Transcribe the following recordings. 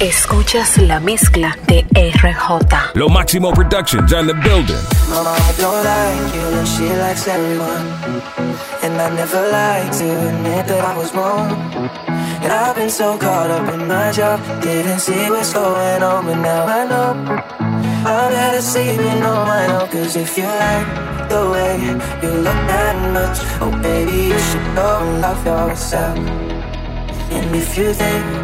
Escuchas la mezcla de RJ. Lo Máximo Productions on the building. Mama, I don't like you and she likes everyone. And I never like to admit that I was wrong. And I've been so caught up in my job, didn't see what's going on, but now I know. I better sleep in on my own, cause if you like the way you look that much, oh baby, you should go and love yourself. And if you think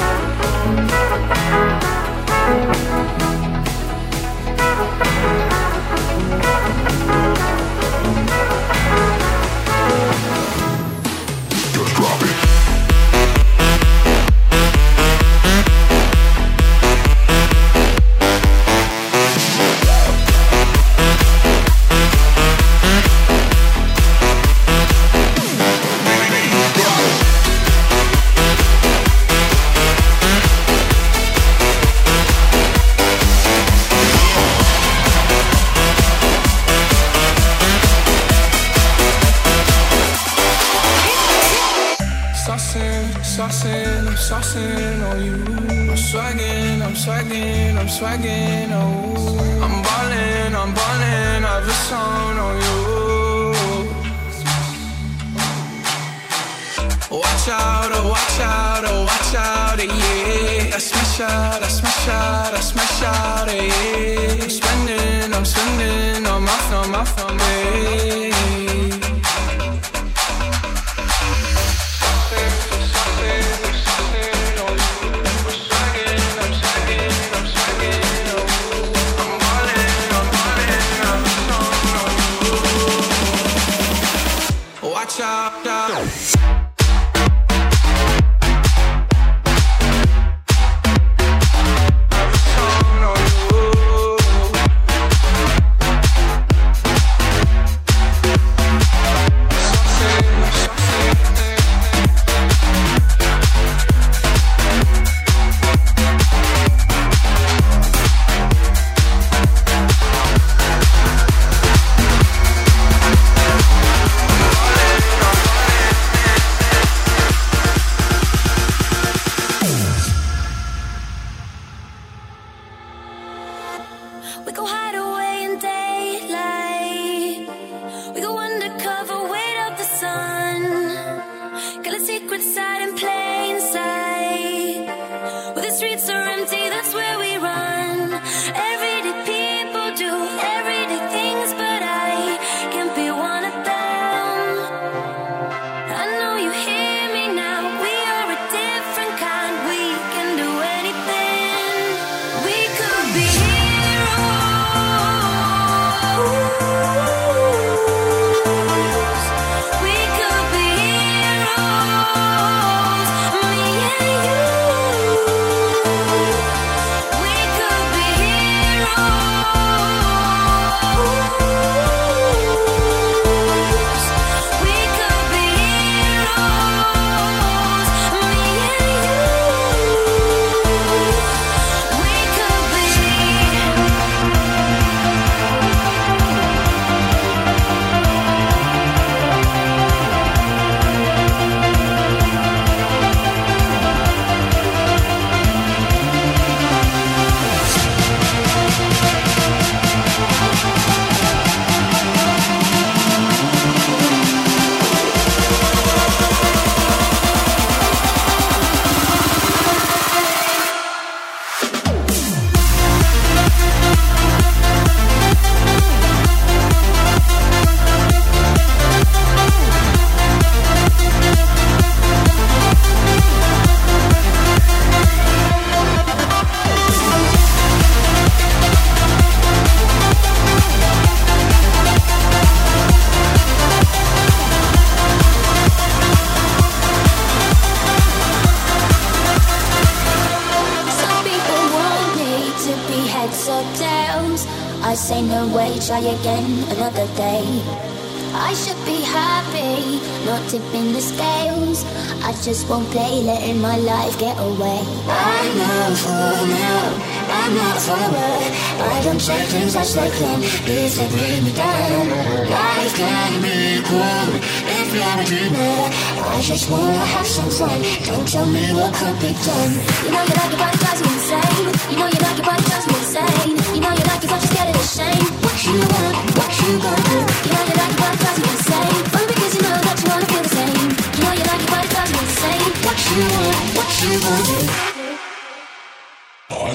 Saucing, I'm saucing on you. I'm swagging, I'm swagging, I'm swagging, oh. I'm ballin', I'm ballin', I've a song on you. Watch out, oh, watch out, oh, watch out, eh, yeah. I smash out, I smash out, I smash out, eh, yeah. I'm spending, I'm spending, I'm off, I'm off, I'm yeah. Say no way, try again another day. I should be happy, not tipping the scales. I just won't play, letting my life get away. I know for now, I'm not a follower. I don't say things as they come. If they bring me down, life can be cool. If you're a dreamer, I just wanna have some fun. Don't tell me what could be done. You know you like your body drives me insane. You know you like your body drives me insane. You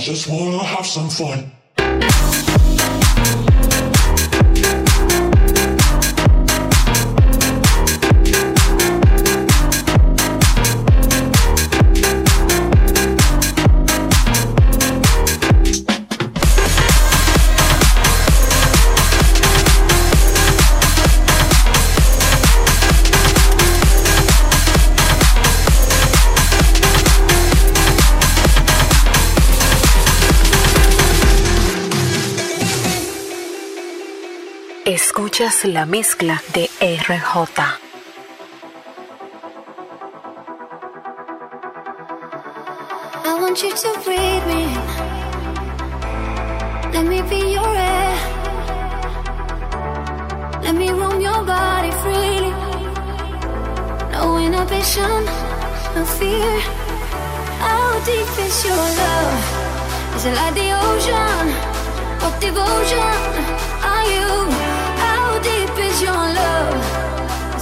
just wanna have some fun. Escuchas la mezcla de RJ. I want you to read me. Let me be your air. Let me roam your body freely. No inhibition, no fear. How deep is your love? Is it like the ocean? What devotion are you?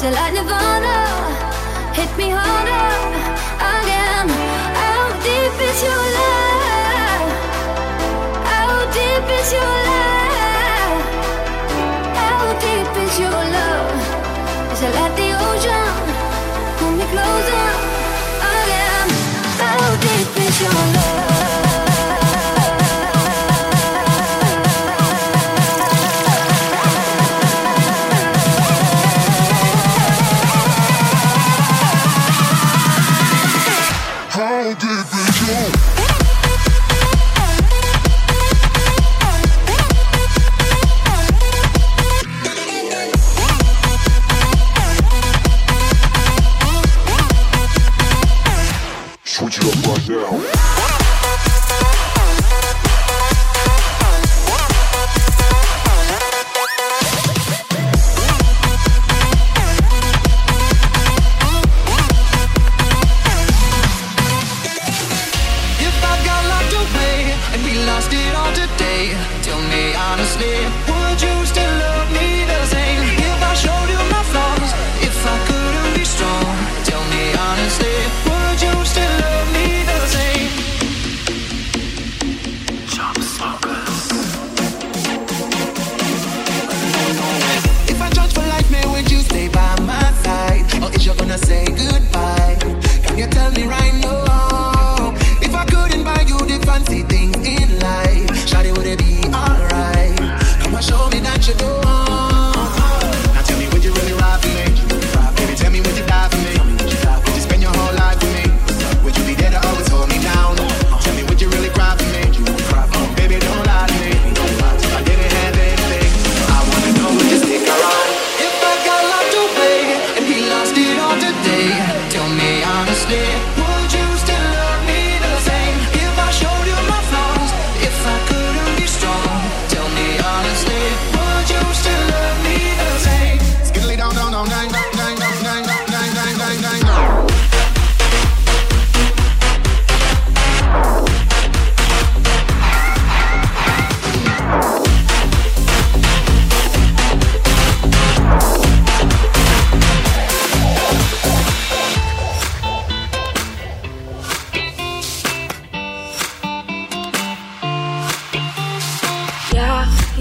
It like Nirvana? Hit me harder again. How deep is your love? How deep is your love? How deep is your love? Is it like the ocean? Pull me closer again. How deep is your love?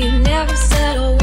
You never said a word,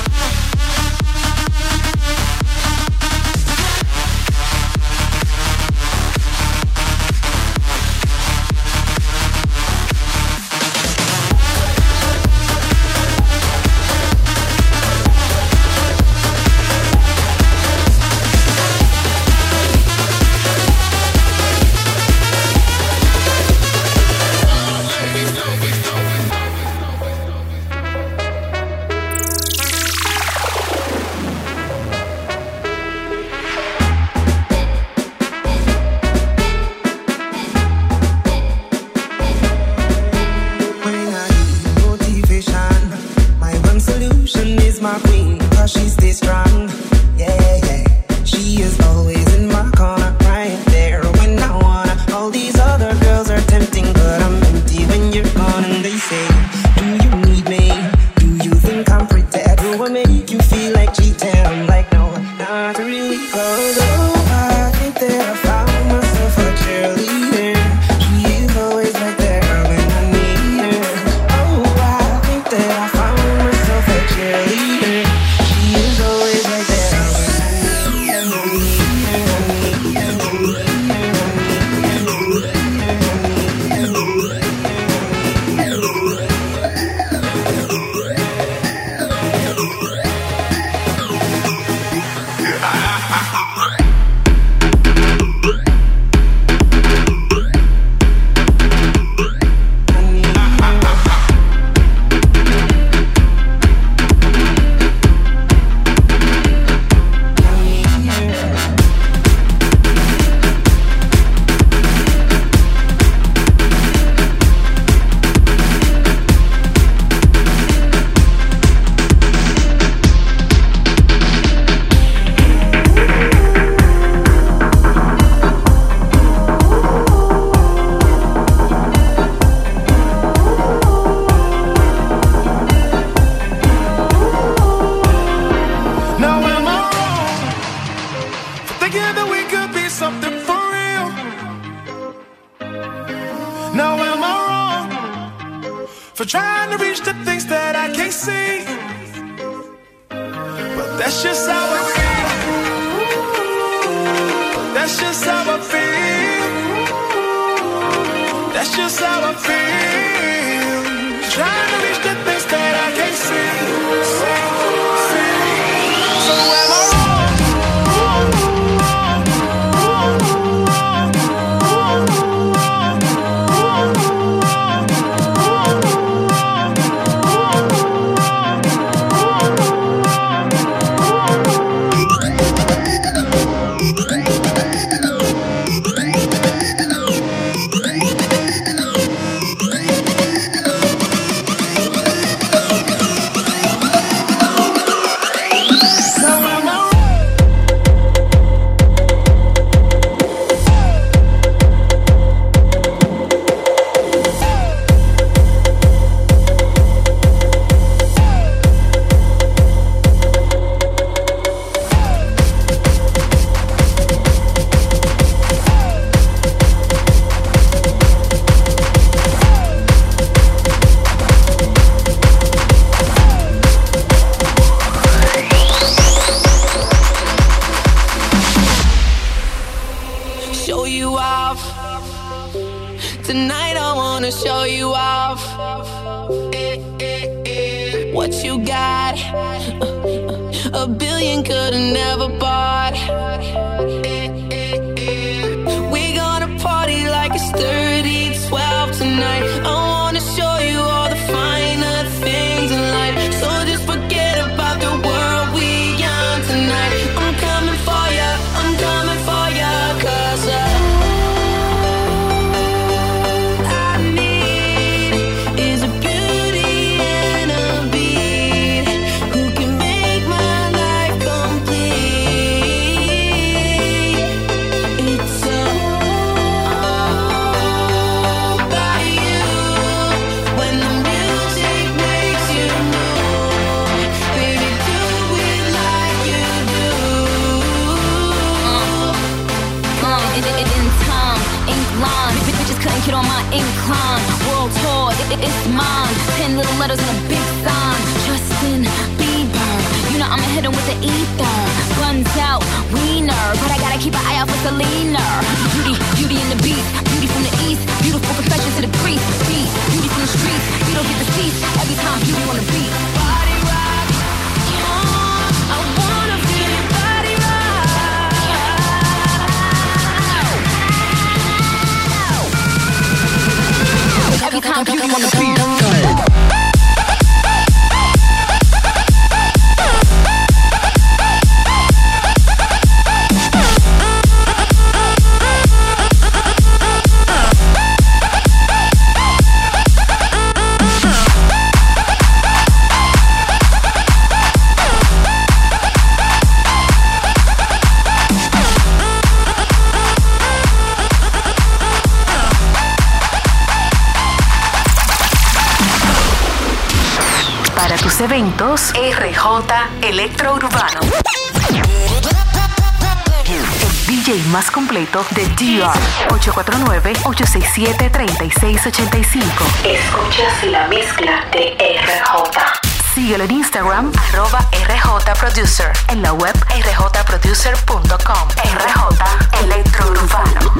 Reach the things that I can't see? But that's just how it feels. That's just how I feel. That's just how I feel. Trying to reach the things that I can't see. Tonight I wanna show you off. What you got? Uh, uh, a billion could've never bought. Keep an eye out for Selena. Beauty, beauty in the beast, beauty from the east, beautiful confession to the priest. Beat, beauty from the streets, you don't get the seats every time beauty on the beat. Body rock, I wanna feel your body rock. Every time beauty on the beat. Eventos, RJ Electrourbano. El DJ más completo de DR. 849-867-3685. Escuchas la mezcla de RJ. Síguelo en Instagram, arroba RJ Producer. En la web rjproducer.com. RJ Electrourbano.